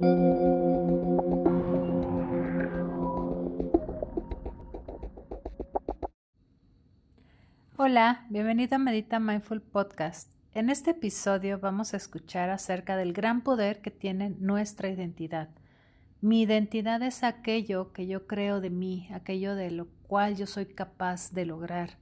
Hola, bienvenido a Medita Mindful Podcast. En este episodio vamos a escuchar acerca del gran poder que tiene nuestra identidad. Mi identidad es aquello que yo creo de mí, aquello de lo cual yo soy capaz de lograr.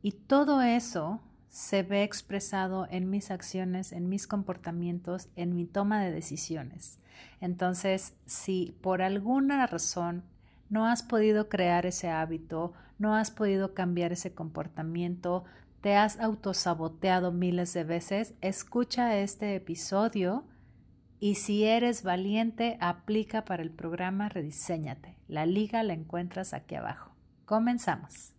Y todo eso se ve expresado en mis acciones, en mis comportamientos, en mi toma de decisiones. Entonces, si por alguna razón no has podido crear ese hábito, no has podido cambiar ese comportamiento, te has autosaboteado miles de veces, escucha este episodio y si eres valiente, aplica para el programa Rediseñate. La liga la encuentras aquí abajo. Comenzamos.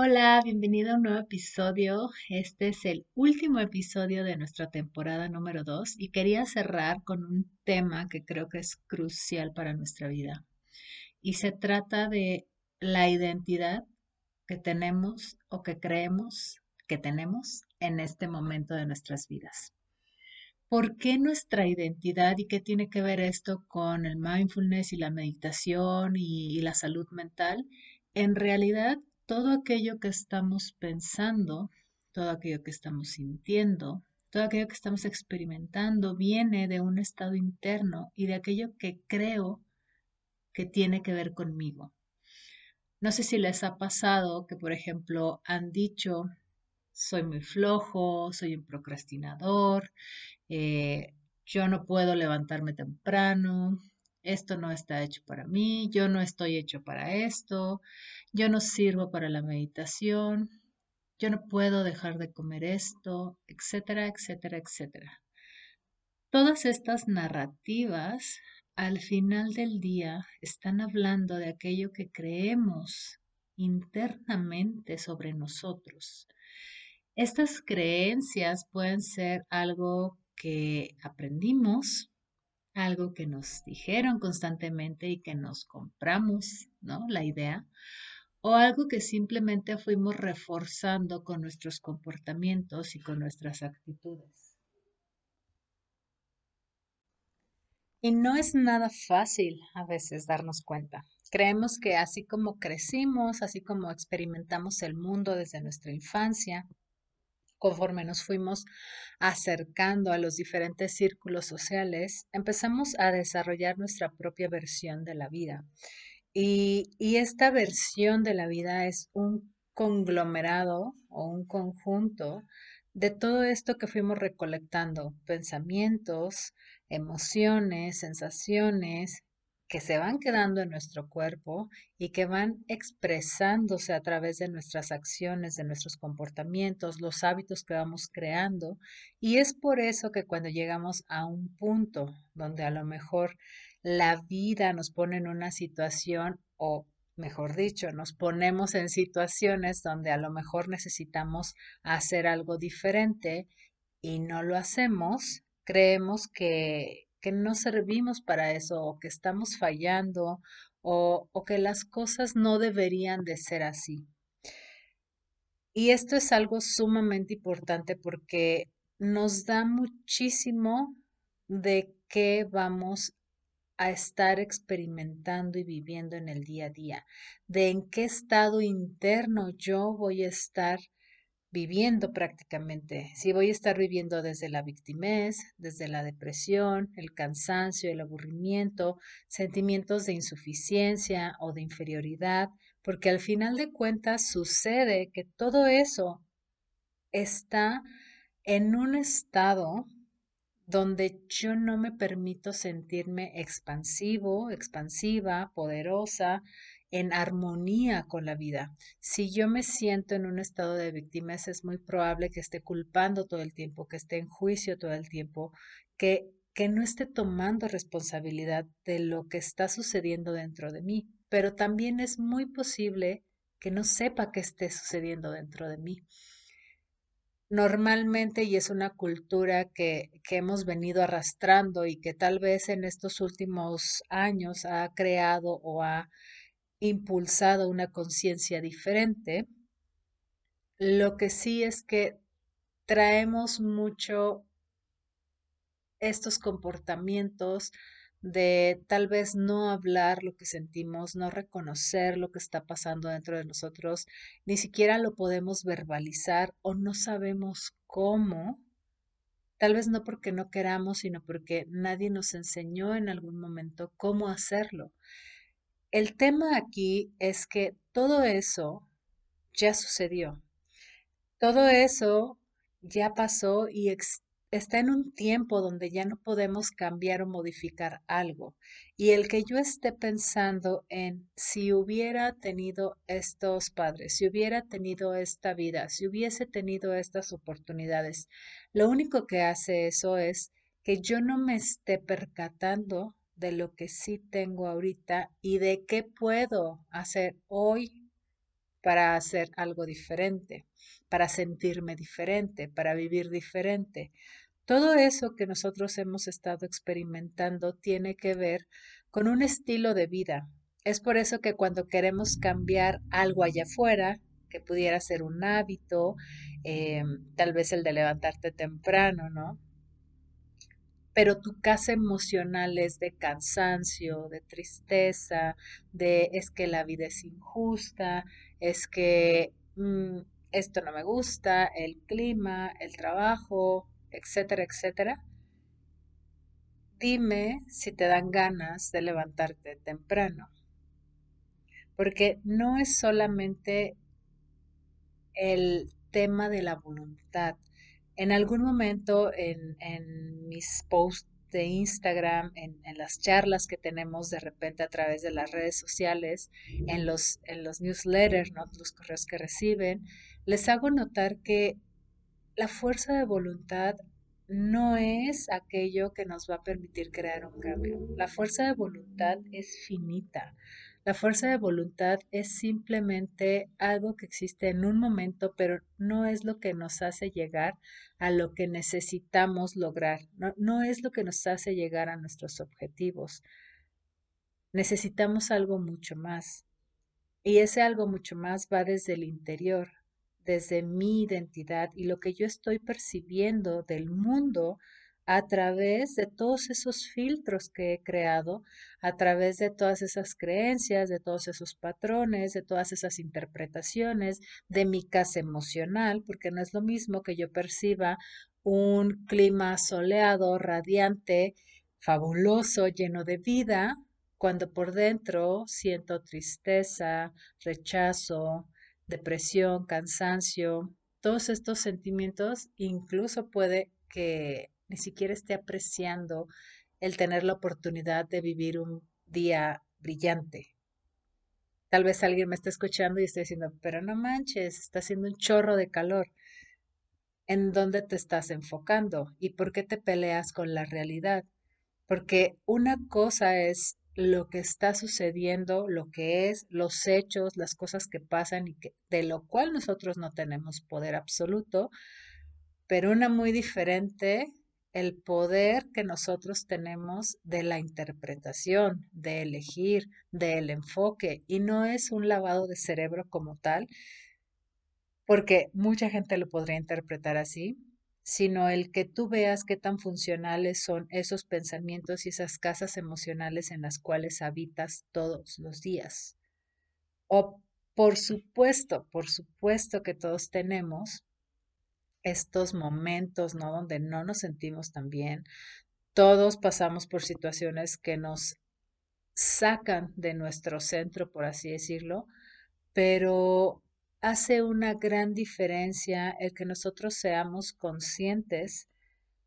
Hola, bienvenido a un nuevo episodio. Este es el último episodio de nuestra temporada número 2 y quería cerrar con un tema que creo que es crucial para nuestra vida. Y se trata de la identidad que tenemos o que creemos que tenemos en este momento de nuestras vidas. ¿Por qué nuestra identidad y qué tiene que ver esto con el mindfulness y la meditación y, y la salud mental? En realidad todo aquello que estamos pensando, todo aquello que estamos sintiendo, todo aquello que estamos experimentando viene de un estado interno y de aquello que creo que tiene que ver conmigo. No sé si les ha pasado que, por ejemplo, han dicho, soy muy flojo, soy un procrastinador, eh, yo no puedo levantarme temprano, esto no está hecho para mí, yo no estoy hecho para esto, yo no sirvo para la meditación, yo no puedo dejar de comer esto, etcétera, etcétera, etcétera. Todas estas narrativas al final del día están hablando de aquello que creemos internamente sobre nosotros. Estas creencias pueden ser algo que aprendimos, algo que nos dijeron constantemente y que nos compramos, ¿no? La idea, o algo que simplemente fuimos reforzando con nuestros comportamientos y con nuestras actitudes. Y no es nada fácil a veces darnos cuenta. Creemos que así como crecimos, así como experimentamos el mundo desde nuestra infancia, conforme nos fuimos acercando a los diferentes círculos sociales, empezamos a desarrollar nuestra propia versión de la vida. Y, esta versión de la vida es un conglomerado o un conjunto de todo esto que fuimos recolectando, pensamientos, emociones, sensaciones, que se van quedando en nuestro cuerpo y que van expresándose a través de nuestras acciones, de nuestros comportamientos, los hábitos que vamos creando. Y es por eso que cuando llegamos a un punto donde a lo mejor la vida nos pone en una situación o mejor dicho, nos ponemos en situaciones donde a lo mejor necesitamos hacer algo diferente y no lo hacemos, creemos que que no servimos para eso o que estamos fallando o, que las cosas no deberían de ser así. Y esto es algo sumamente importante porque nos da muchísimo de qué vamos a estar experimentando y viviendo en el día a día, de en qué estado interno yo voy a estar viviendo prácticamente. Si voy a estar viviendo desde la victimez, desde la depresión, el cansancio, el aburrimiento, sentimientos de insuficiencia o de inferioridad, porque al final de cuentas sucede que todo eso está en un estado donde yo no me permito sentirme expansivo, expansiva, poderosa, en armonía con la vida. Si yo me siento en un estado de víctimas, es muy probable que esté culpando todo el tiempo, que esté en juicio todo el tiempo, que, que no esté tomando responsabilidad de lo que está sucediendo dentro de mí. Pero también es muy posible que no sepa qué esté sucediendo dentro de mí. Normalmente, y es una cultura que, que hemos venido arrastrando y que tal vez en estos últimos años ha creado o ha impulsado una conciencia diferente, Lo que sí es que traemos mucho estos comportamientos de tal vez no hablar lo que sentimos, no reconocer lo que está pasando dentro de nosotros, ni siquiera lo podemos verbalizar o no sabemos cómo, tal vez no porque no queramos, sino porque nadie nos enseñó en algún momento cómo hacerlo. El tema aquí es que todo eso ya sucedió. Todo eso ya pasó y está en un tiempo donde ya no podemos cambiar o modificar algo. Y el que yo esté pensando en si hubiera tenido estos padres, si hubiera tenido esta vida, si hubiese tenido estas oportunidades, lo único que hace eso es que yo no me esté percatando de lo que sí tengo ahorita y de qué puedo hacer hoy para hacer algo diferente, para sentirme diferente, para vivir diferente. Todo eso que nosotros hemos estado experimentando tiene que ver con un estilo de vida. Es por eso que cuando queremos cambiar algo allá afuera, que pudiera ser un hábito, eh, tal vez el de levantarte temprano, ¿no? Pero tu casa emocional es de cansancio, de tristeza, de es que la vida es injusta, es que mm, esto no me gusta, el clima, el trabajo, etcétera, etcétera, dime si te dan ganas de levantarte temprano. Porque no es solamente el tema de la voluntad. En algún momento en, mis posts de Instagram, en, las charlas que tenemos de repente a través de las redes sociales, en los, en los newsletters, los correos que reciben, les hago notar que la fuerza de voluntad no es aquello que nos va a permitir crear un cambio. La fuerza de voluntad es finita. La fuerza de voluntad es simplemente algo que existe en un momento, pero no es lo que nos hace llegar a lo que necesitamos lograr. No, no es lo que nos hace llegar a nuestros objetivos. Necesitamos algo mucho más. Y ese algo mucho más va desde el interior, desde mi identidad y lo que yo estoy percibiendo del mundo a través de todos esos filtros que he creado, a través de todas esas creencias, de todos esos patrones, de todas esas interpretaciones, de mi casa emocional, porque no es lo mismo que yo perciba un clima soleado, radiante, fabuloso, lleno de vida, cuando por dentro siento tristeza, rechazo, depresión, cansancio, todos estos sentimientos, incluso puede que ni siquiera esté apreciando el tener la oportunidad de vivir un día brillante. Tal vez alguien me esté escuchando y esté diciendo, pero no manches, está haciendo un chorro de calor. ¿En dónde te estás enfocando? ¿Y por qué te peleas con la realidad? Porque una cosa es lo que está sucediendo, lo que es, los hechos, las cosas que pasan y que, de lo cual nosotros no tenemos poder absoluto, pero una muy diferente, el poder que nosotros tenemos de la interpretación, de elegir, del enfoque, y no es un lavado de cerebro como tal, porque mucha gente lo podría interpretar así, sino el que tú veas qué tan funcionales son esos pensamientos y esas casas emocionales en las cuales habitas todos los días. O por supuesto, por supuesto que todos tenemos estos momentos, ¿no? Donde no nos sentimos tan bien. Todos pasamos por situaciones que nos sacan de nuestro centro, por así decirlo, pero hace una gran diferencia el que nosotros seamos conscientes,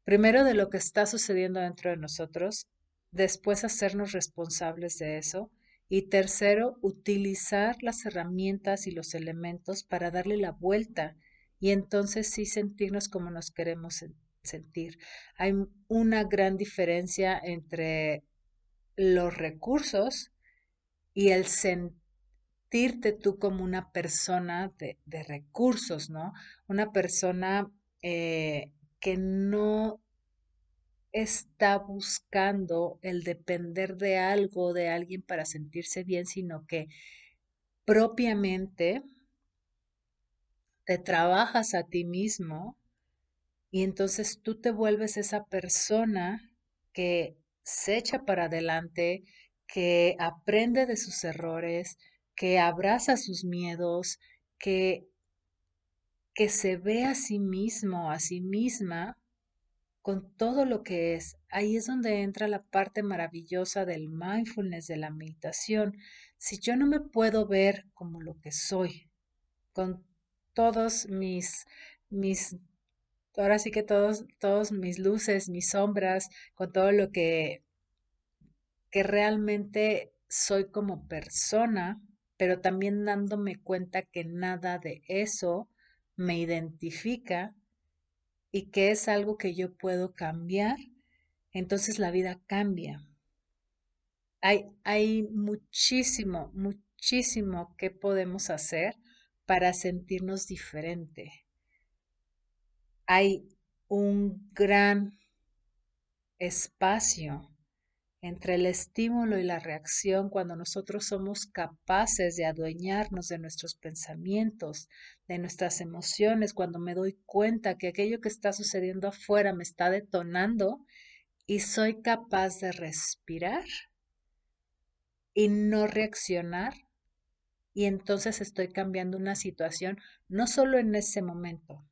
primero de lo que está sucediendo dentro de nosotros, después hacernos responsables de eso y tercero, utilizar las herramientas y los elementos para darle la vuelta y entonces sí sentirnos como nos queremos sentir. Hay una gran diferencia entre los recursos y el sentir sentirte tú como una persona de, recursos, ¿no? Una persona eh, que no está buscando el depender de algo, de alguien para sentirse bien, sino que propiamente te trabajas a ti mismo y entonces tú te vuelves esa persona que se echa para adelante, que aprende de sus errores, que abraza sus miedos, que, que se ve a sí mismo, a sí misma, con todo lo que es. Ahí es donde entra la parte maravillosa del mindfulness, de la meditación. Si yo no me puedo ver como lo que soy, con todos mis, mis, ahora sí que todos, todos mis luces, mis sombras, con todo lo que, que realmente soy como persona, pero también dándome cuenta que nada de eso me identifica y que es algo que yo puedo cambiar, entonces la vida cambia. Hay, hay muchísimo, muchísimo que podemos hacer para sentirnos diferente. Hay un gran espacio entre el estímulo y la reacción cuando nosotros somos capaces de adueñarnos de nuestros pensamientos, de nuestras emociones, cuando me doy cuenta que aquello que está sucediendo afuera me está detonando y soy capaz de respirar y no reaccionar y entonces estoy cambiando una situación no solo en ese momento,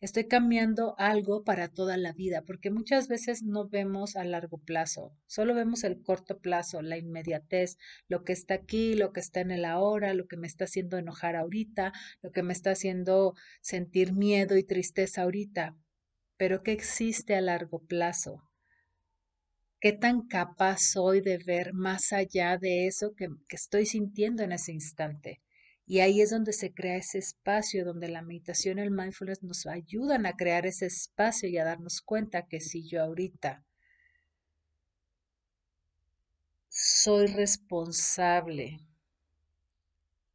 estoy cambiando algo para toda la vida, porque muchas veces no vemos a largo plazo, solo vemos el corto plazo, la inmediatez, lo que está aquí, lo que está en el ahora, lo que me está haciendo enojar ahorita, lo que me está haciendo sentir miedo y tristeza ahorita, pero ¿qué existe a largo plazo? ¿Qué tan capaz soy de ver más allá de eso que, estoy sintiendo en ese instante? Y ahí es donde se crea ese espacio, donde la meditación y el mindfulness nos ayudan a crear ese espacio y a darnos cuenta que si yo ahorita soy responsable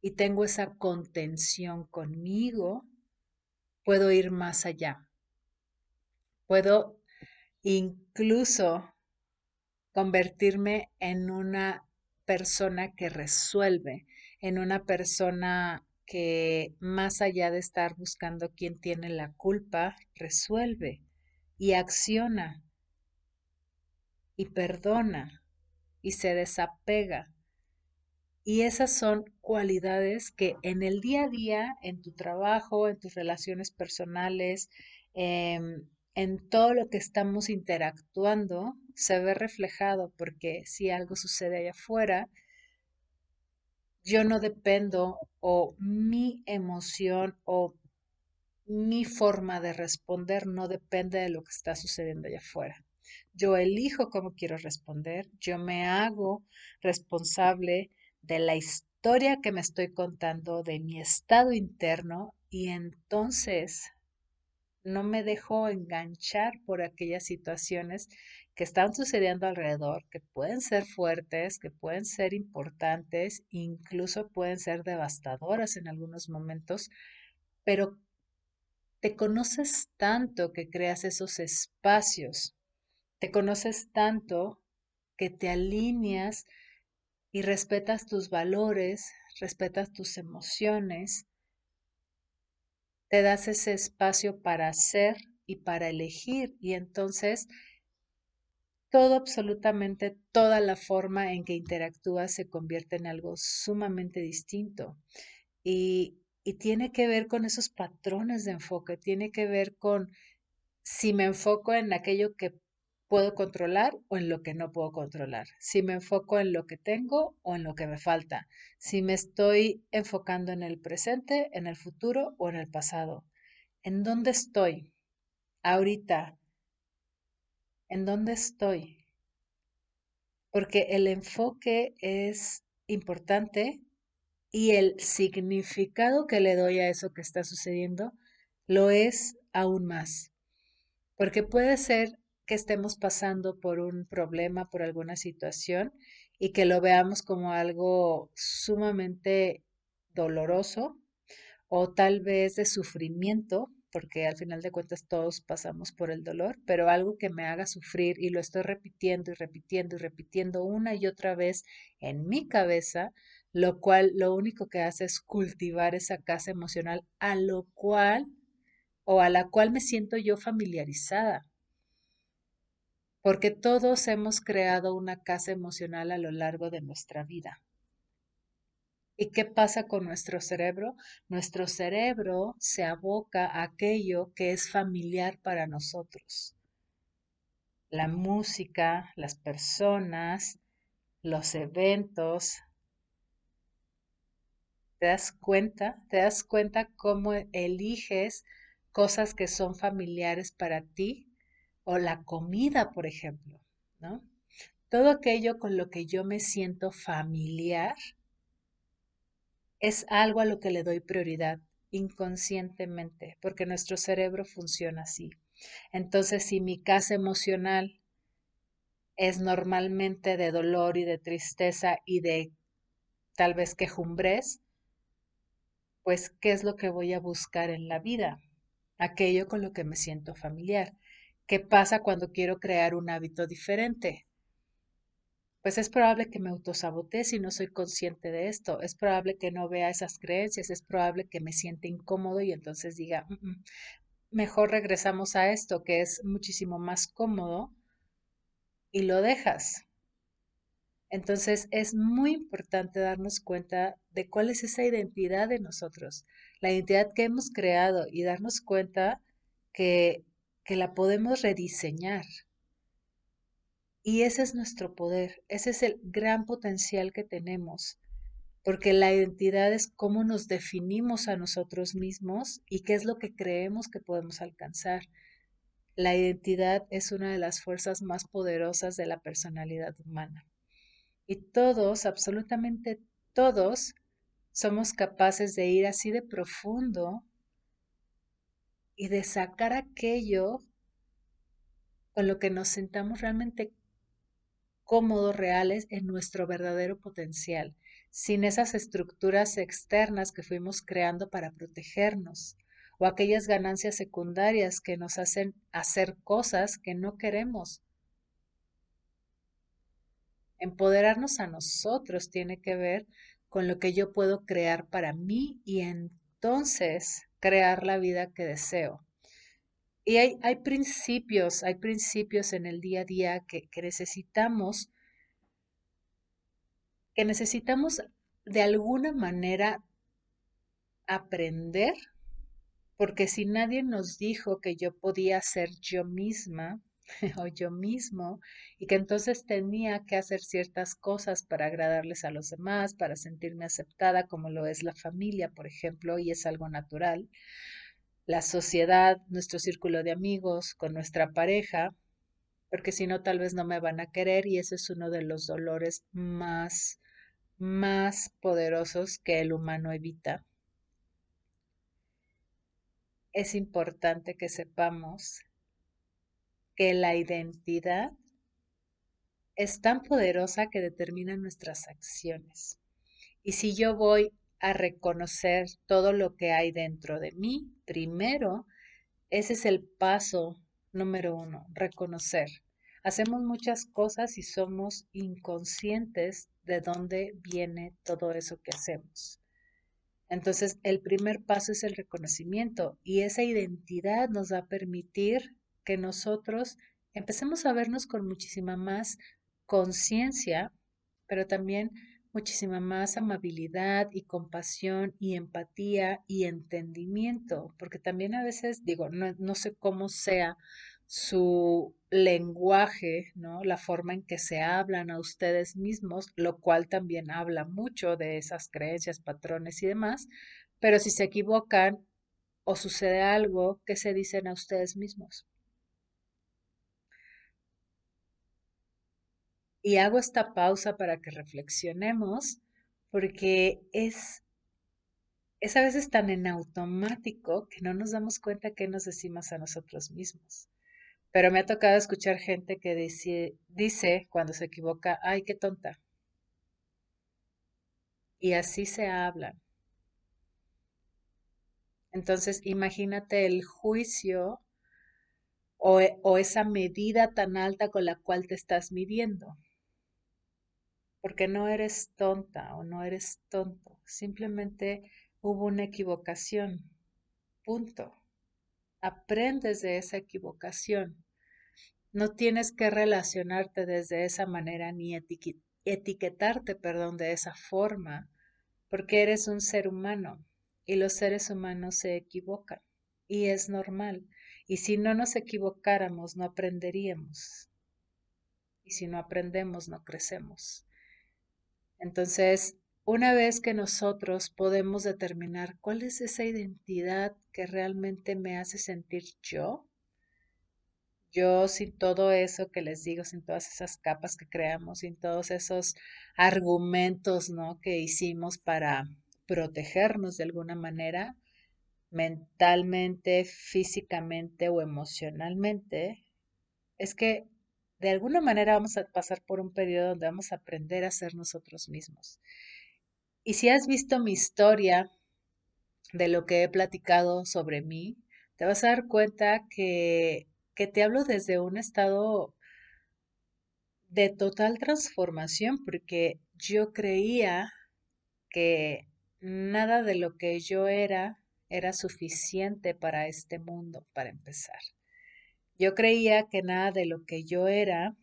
y tengo esa contención conmigo, puedo ir más allá. Puedo incluso convertirme en una persona que resuelve, en una persona que más allá de estar buscando quién tiene la culpa, resuelve y acciona y perdona y se desapega. Y esas son cualidades que en el día a día, en tu trabajo, en tus relaciones personales, em, en todo lo que estamos interactuando, se ve reflejado porque si algo sucede allá afuera, yo no dependo o mi emoción o mi forma de responder no depende de lo que está sucediendo allá afuera. Yo elijo cómo quiero responder, yo me hago responsable de la historia que me estoy contando, de mi estado interno y entonces no me dejo enganchar por aquellas situaciones que están sucediendo alrededor, que pueden ser fuertes, que pueden ser importantes, incluso pueden ser devastadoras en algunos momentos, pero te conoces tanto que creas esos espacios, te conoces tanto que te alineas y respetas tus valores, respetas tus emociones, te das ese espacio para ser y para elegir y entonces todo, absolutamente toda la forma en que interactúas se convierte en algo sumamente distinto. Y, y tiene que ver con esos patrones de enfoque, tiene que ver con si me enfoco en aquello que puedo controlar o en lo que no puedo controlar, si me enfoco en lo que tengo o en lo que me falta, si me estoy enfocando en el presente, en el futuro o en el pasado. ¿En dónde estoy ahorita? En dónde estoy. Porque el enfoque es importante y el significado que le doy a eso que está sucediendo lo es aún más. Porque puede ser que estemos pasando por un problema, por alguna situación y que lo veamos como algo sumamente doloroso o tal vez de sufrimiento porque al final de cuentas todos pasamos por el dolor, pero algo que me haga sufrir y lo estoy repitiendo y repitiendo y repitiendo una y otra vez en mi cabeza, lo cual lo único que hace es cultivar esa casa emocional a lo cual o a la cual me siento yo familiarizada. Porque todos hemos creado una casa emocional a lo largo de nuestra vida. ¿Y qué pasa con nuestro cerebro? Nuestro cerebro se aboca a aquello que es familiar para nosotros. La música, las personas, los eventos. ¿Te das cuenta? ¿Te das cuenta cómo eliges cosas que son familiares para ti? O la comida, por ejemplo, ¿no? Todo aquello con lo que yo me siento familiar es algo a lo que le doy prioridad inconscientemente, porque nuestro cerebro funciona así. Entonces, si mi casa emocional es normalmente de dolor y de tristeza y de tal vez quejumbres, pues, ¿qué es lo que voy a buscar en la vida? Aquello con lo que me siento familiar. ¿Qué pasa cuando quiero crear un hábito diferente? Pues es probable que me autosabotee si no soy consciente de esto. Es probable que no vea esas creencias, es probable que me siente incómodo y entonces diga, mm, mejor regresamos a esto que es muchísimo más cómodo y lo dejas. Entonces es muy importante darnos cuenta de cuál es esa identidad de nosotros, la identidad que hemos creado y darnos cuenta que, que la podemos rediseñar. Y ese es nuestro poder, ese es el gran potencial que tenemos, porque la identidad es cómo nos definimos a nosotros mismos y qué es lo que creemos que podemos alcanzar. La identidad es una de las fuerzas más poderosas de la personalidad humana. Y todos, absolutamente todos, somos capaces de ir así de profundo y de sacar aquello con lo que nos sentamos realmente cómodos, reales en nuestro verdadero potencial, sin esas estructuras externas que fuimos creando para protegernos o aquellas ganancias secundarias que nos hacen hacer cosas que no queremos. Empoderarnos a nosotros tiene que ver con lo que yo puedo crear para mí y entonces crear la vida que deseo. Y hay, hay principios, hay principios en el día a día que, que necesitamos, que necesitamos de alguna manera aprender, porque si nadie nos dijo que yo podía ser yo misma o yo mismo y que entonces tenía que hacer ciertas cosas para agradarles a los demás, para sentirme aceptada como lo es la familia, por ejemplo, y es algo natural, la sociedad, nuestro círculo de amigos, con nuestra pareja, porque si no tal vez no me van a querer y ese es uno de los dolores más, más poderosos que el humano evita. Es importante que sepamos que la identidad es tan poderosa que determina nuestras acciones. Y si yo voy a reconocer todo lo que hay dentro de mí, primero, ese es el paso número uno, reconocer. Hacemos muchas cosas y somos inconscientes de dónde viene todo eso que hacemos. Entonces, el primer paso es el reconocimiento y esa identidad nos va a permitir que nosotros empecemos a vernos con muchísima más conciencia, pero también muchísima más amabilidad y compasión y empatía y entendimiento, porque también a veces digo, no, sé cómo sea su lenguaje, ¿no? La forma en que se hablan a ustedes mismos, lo cual también habla mucho de esas creencias, patrones y demás, pero si se equivocan o sucede algo, ¿qué se dicen a ustedes mismos? Y hago esta pausa para que reflexionemos, porque es, a veces tan en automático que no nos damos cuenta qué nos decimos a nosotros mismos. Pero me ha tocado escuchar gente que dice, dice cuando se equivoca, ay, qué tonta. Y así se hablan. Entonces, imagínate el juicio o, o, esa medida tan alta con la cual te estás midiendo porque no eres tonta o no eres tonto, simplemente hubo una equivocación, punto. Aprendes de esa equivocación. No tienes que relacionarte desde esa manera ni etiquetarte, perdón, de esa forma, porque eres un ser humano y los seres humanos se equivocan y es normal. Y si no nos equivocáramos, no aprenderíamos. Y si no aprendemos, no crecemos. Entonces, una vez que nosotros podemos determinar cuál es esa identidad que realmente me hace sentir yo, yo sin todo eso que les digo, sin todas esas capas que creamos, sin todos esos argumentos, ¿no? que hicimos para protegernos de alguna manera, mentalmente, físicamente o emocionalmente, es que de alguna manera vamos a pasar por un periodo donde vamos a aprender a ser nosotros mismos. Y si has visto mi historia de lo que he platicado sobre mí, te vas a dar cuenta que, que te hablo desde un estado de total transformación, porque yo creía que nada de lo que yo era era suficiente para este mundo, para empezar. Yo creía que nada de lo que yo era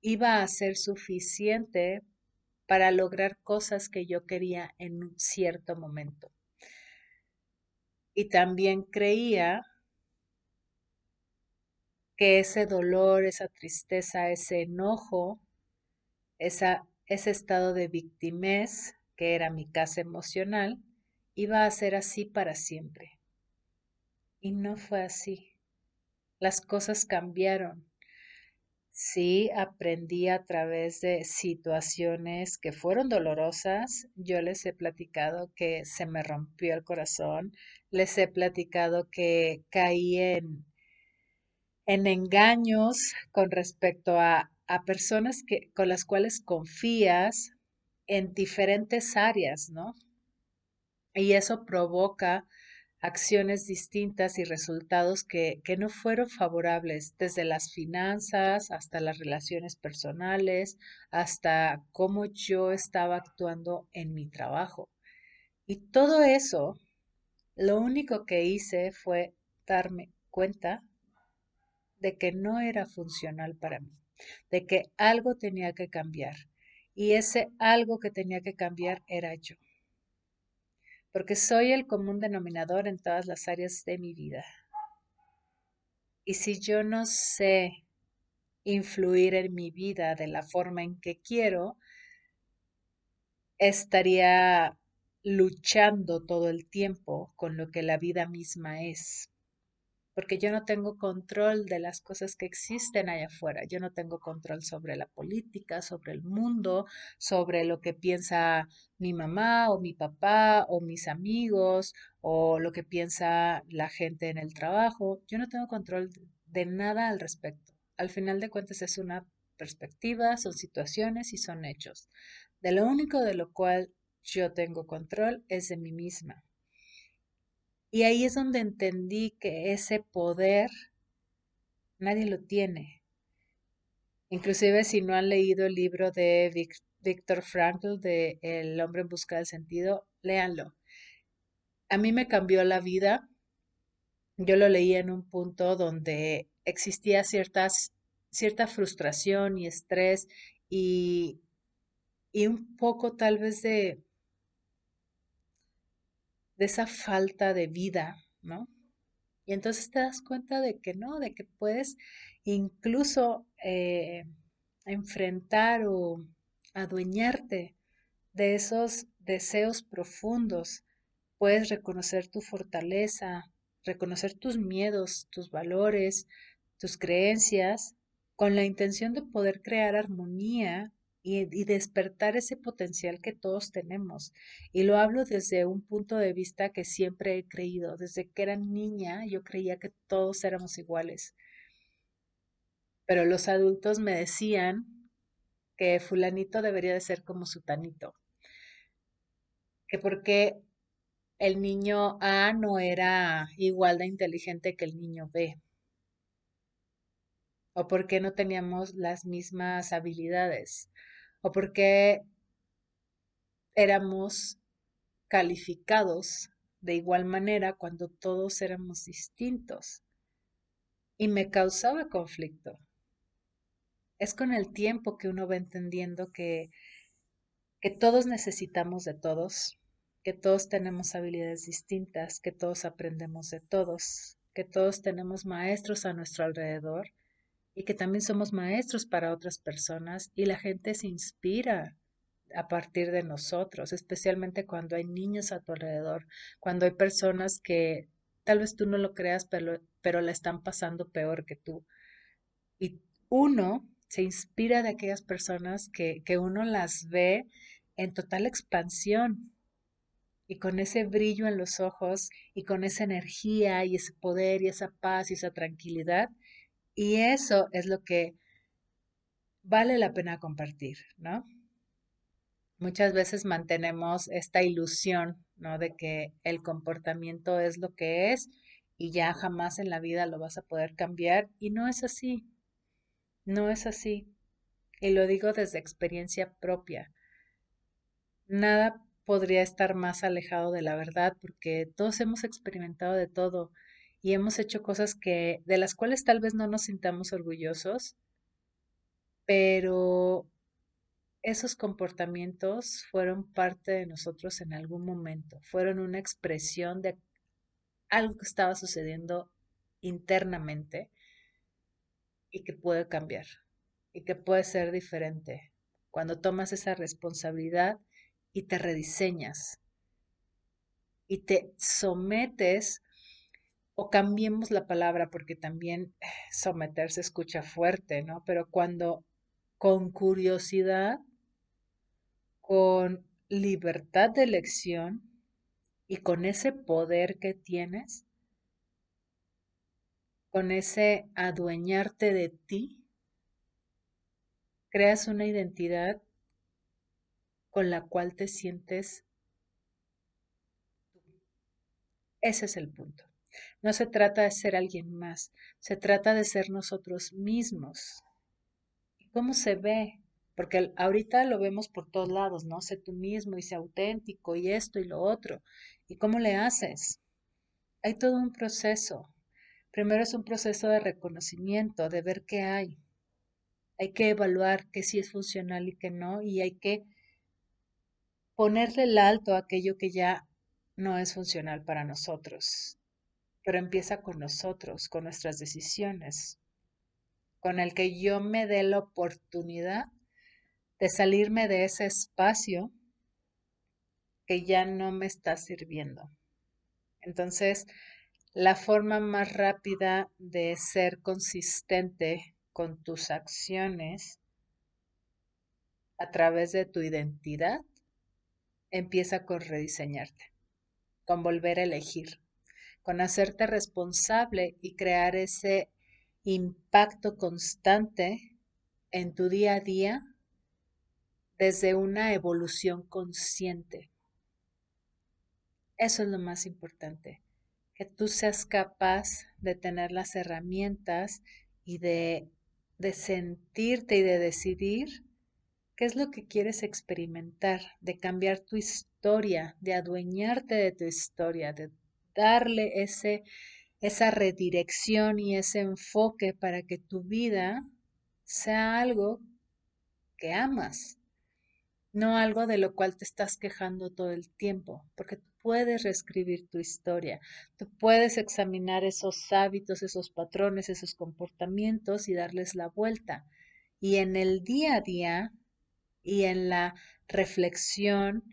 iba a ser suficiente para lograr cosas que yo quería en un cierto momento. Y también creía que ese dolor, esa tristeza, ese enojo, esa, ese estado de victimez, que era mi casa emocional, iba a ser así para siempre. Y no fue así. Las cosas cambiaron. Sí, aprendí a través de situaciones que fueron dolorosas. Yo les he platicado que se me rompió el corazón. Les he platicado que caí en, en engaños con respecto a, a personas que, con las cuales confías en diferentes áreas, ¿no? Y eso provoca acciones distintas y resultados que, que, no fueron favorables, desde las finanzas hasta las relaciones personales, hasta cómo yo estaba actuando en mi trabajo. Y todo eso, lo único que hice fue darme cuenta de que no era funcional para mí, de que algo tenía que cambiar. Y ese algo que tenía que cambiar era yo porque soy el común denominador en todas las áreas de mi vida. Y si yo no sé influir en mi vida de la forma en que quiero, estaría luchando todo el tiempo con lo que la vida misma es porque yo no tengo control de las cosas que existen allá afuera. Yo no tengo control sobre la política, sobre el mundo, sobre lo que piensa mi mamá o mi papá o mis amigos o lo que piensa la gente en el trabajo. Yo no tengo control de nada al respecto. Al final de cuentas es una perspectiva, son situaciones y son hechos. De lo único de lo cual yo tengo control es de mí misma. Y ahí es donde entendí que ese poder nadie lo tiene. Inclusive si no han leído el libro de Víctor Frankl de El hombre en busca del sentido, léanlo. A mí me cambió la vida. Yo lo leí en un punto donde existía ciertas, cierta frustración y estrés y, y un poco tal vez de de esa falta de vida, ¿no? Y entonces te das cuenta de que no, de que puedes incluso eh, enfrentar o adueñarte de esos deseos profundos. Puedes reconocer tu fortaleza, reconocer tus miedos, tus valores, tus creencias, con la intención de poder crear armonía y, despertar ese potencial que todos tenemos. Y lo hablo desde un punto de vista que siempre he creído. Desde que era niña yo creía que todos éramos iguales. Pero los adultos me decían que fulanito debería de ser como sutanito. Que porque el niño A no era igual de inteligente que el niño B. O porque no teníamos las mismas habilidades o por qué éramos calificados de igual manera cuando todos éramos distintos. Y me causaba conflicto. Es con el tiempo que uno va entendiendo que, que todos necesitamos de todos, que todos tenemos habilidades distintas, que todos aprendemos de todos, que todos tenemos maestros a nuestro alrededor y que también somos maestros para otras personas y la gente se inspira a partir de nosotros, especialmente cuando hay niños a tu alrededor, cuando hay personas que tal vez tú no lo creas, pero, pero la están pasando peor que tú. Y uno se inspira de aquellas personas que, que uno las ve en total expansión, y con ese brillo en los ojos y con esa energía y ese poder y esa paz y esa tranquilidad. Y eso es lo que vale la pena compartir, ¿no? Muchas veces mantenemos esta ilusión, ¿no? De que el comportamiento es lo que es y ya jamás en la vida lo vas a poder cambiar y no es así. No es así. Y lo digo desde experiencia propia. Nada podría estar más alejado de la verdad porque todos hemos experimentado de todo y hemos hecho cosas que de las cuales tal vez no nos sintamos orgullosos, pero esos comportamientos fueron parte de nosotros en algún momento, fueron una expresión de algo que estaba sucediendo internamente y que puede cambiar y que puede ser diferente. Cuando tomas esa responsabilidad y te rediseñas y te sometes o cambiemos la palabra porque también eh, someterse escucha fuerte, ¿no? Pero cuando con curiosidad, con libertad de elección y con ese poder que tienes, con ese adueñarte de ti, creas una identidad con la cual te sientes Ese es el punto. No se trata de ser alguien más, se trata de ser nosotros mismos. ¿Y cómo se ve? Porque ahorita lo vemos por todos lados, ¿no? Sé tú mismo y sé auténtico y esto y lo otro. ¿Y cómo le haces? Hay todo un proceso. Primero es un proceso de reconocimiento, de ver qué hay. Hay que evaluar qué sí es funcional y qué no, y hay que ponerle el alto a aquello que ya no es funcional para nosotros. Pero empieza con nosotros, con nuestras decisiones, con el que yo me dé la oportunidad de salirme de ese espacio que ya no me está sirviendo. Entonces, la forma más rápida de ser consistente con tus acciones a través de tu identidad empieza con rediseñarte, con volver a elegir, con hacerte responsable y crear ese impacto constante en tu día a día desde una evolución consciente. Eso es lo más importante, que tú seas capaz de tener las herramientas y de, de sentirte y de decidir ¿Qué es lo que quieres experimentar? De cambiar tu historia, de adueñarte de tu historia, de darle ese, esa redirección y ese enfoque para que tu vida sea algo que amas, no algo de lo cual te estás quejando todo el tiempo, porque tú puedes reescribir tu historia, tú puedes examinar esos hábitos, esos patrones, esos comportamientos y darles la vuelta. Y en el día a día y en la reflexión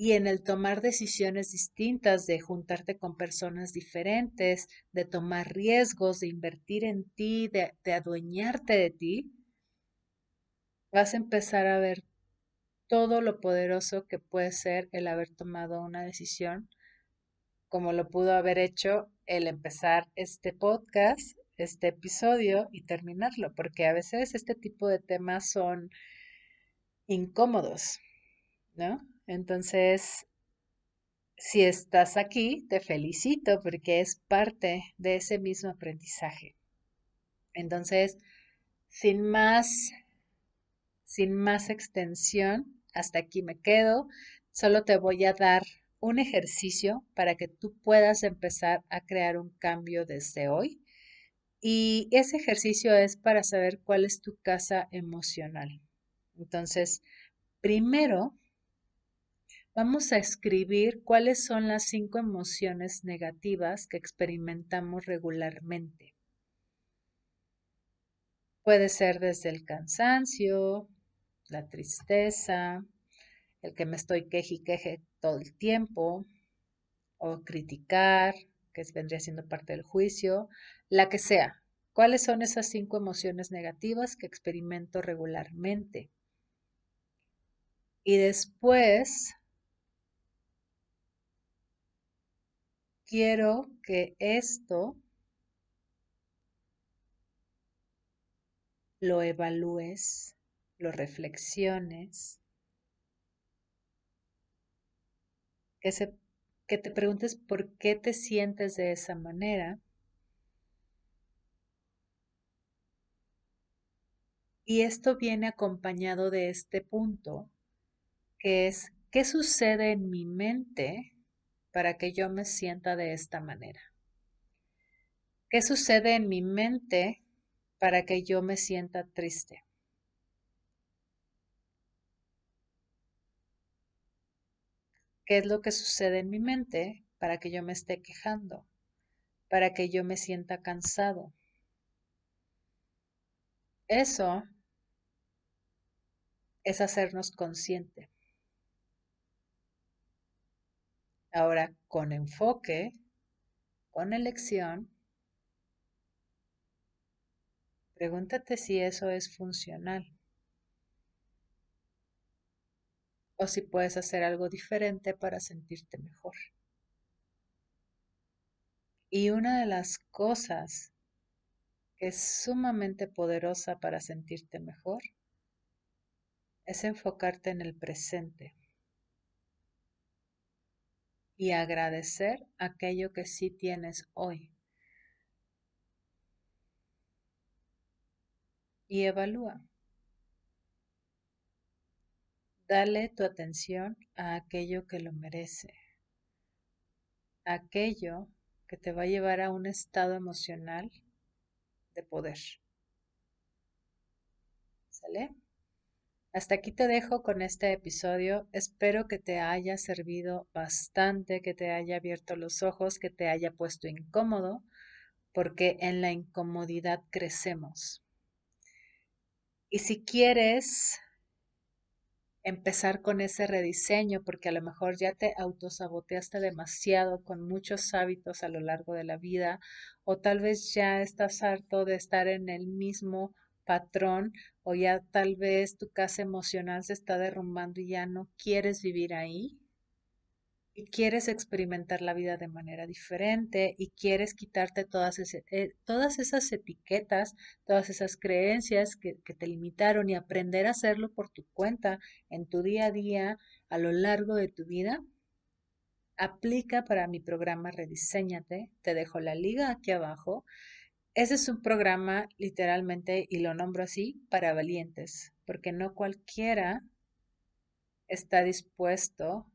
y en el tomar decisiones distintas, de juntarte con personas diferentes, de tomar riesgos, de invertir en ti, de, adueñarte de ti, vas a empezar a ver todo lo poderoso que puede ser el haber tomado una decisión, como lo pudo haber hecho el empezar este podcast, este episodio y terminarlo, porque a veces este tipo de temas son incómodos, ¿no? Entonces, si estás aquí, te felicito porque es parte de ese mismo aprendizaje. Entonces, sin más, sin más extensión, hasta aquí me quedo. Solo te voy a dar un ejercicio para que tú puedas empezar a crear un cambio desde hoy. Y ese ejercicio es para saber cuál es tu casa emocional. Entonces, primero vamos a escribir cuáles son las cinco emociones negativas que experimentamos regularmente. Puede ser desde el cansancio, la tristeza, el que me estoy queje y queje todo el tiempo, o criticar, que vendría siendo parte del juicio, la que sea. ¿Cuáles son esas cinco emociones negativas que experimento regularmente? Y después quiero que esto lo evalúes, lo reflexiones, que, que te preguntes por qué te sientes de esa manera. Y esto viene acompañado de este punto, que es, ¿qué sucede en mi mente para que yo me sienta de esta manera? ¿Qué sucede en mi mente para que yo me sienta triste? ¿Qué es lo que sucede en mi mente para que yo me esté quejando? Para que yo me sienta cansado. Eso es hacernos consciente. Ahora, con enfoque, con elección, pregúntate si eso es funcional. o si puedes hacer algo diferente para sentirte mejor. Y una de las cosas que es sumamente poderosa para sentirte mejor es enfocarte en el presente y agradecer aquello que sí tienes hoy. Y evalúa. Dale tu atención a aquello que lo merece, aquello que te va a llevar a un estado emocional de poder. ¿Sale? Hasta aquí te dejo con este episodio. Espero que te haya servido bastante, que te haya abierto los ojos, que te haya puesto incómodo, porque en la incomodidad crecemos. Y si quieres empezar con ese rediseño, porque a lo mejor ya te autosaboteaste demasiado con muchos hábitos a lo largo de la vida, o tal vez ya estás harto de estar en el mismo patrón, o ya tal vez tu casa emocional se está derrumbando y ya no quieres vivir ahí y quieres experimentar la vida de manera diferente y quieres quitarte todas, eh, todas esas etiquetas, todas esas creencias que, que te limitaron y aprender a hacerlo por tu cuenta en tu día a día a lo largo de tu vida, aplica para mi programa Rediseñate. Te dejo la liga aquí abajo. Ese es un programa literalmente, y lo nombro así, para valientes, porque no cualquiera está dispuesto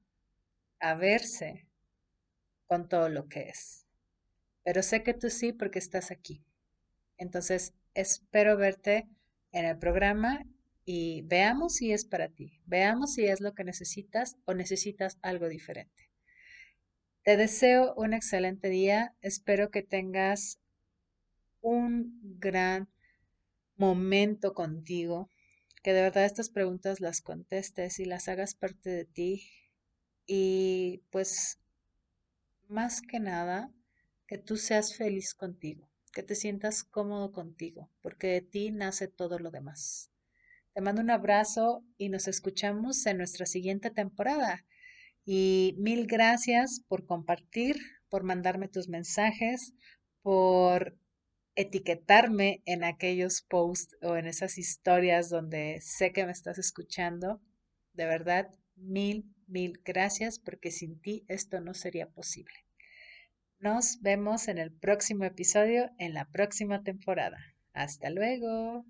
a verse con todo lo que es. Pero sé que tú sí porque estás aquí. Entonces, espero verte en el programa y veamos si es para ti. Veamos si es lo que necesitas o necesitas algo diferente. Te deseo un excelente día. Espero que tengas un gran momento contigo, que de verdad estas preguntas las contestes y las hagas parte de ti y pues más que nada que tú seas feliz contigo, que te sientas cómodo contigo, porque de ti nace todo lo demás. Te mando un abrazo y nos escuchamos en nuestra siguiente temporada. Y mil gracias por compartir, por mandarme tus mensajes, por etiquetarme en aquellos posts o en esas historias donde sé que me estás escuchando. De verdad, mil, mil gracias porque sin ti esto no sería posible. Nos vemos en el próximo episodio, en la próxima temporada. Hasta luego.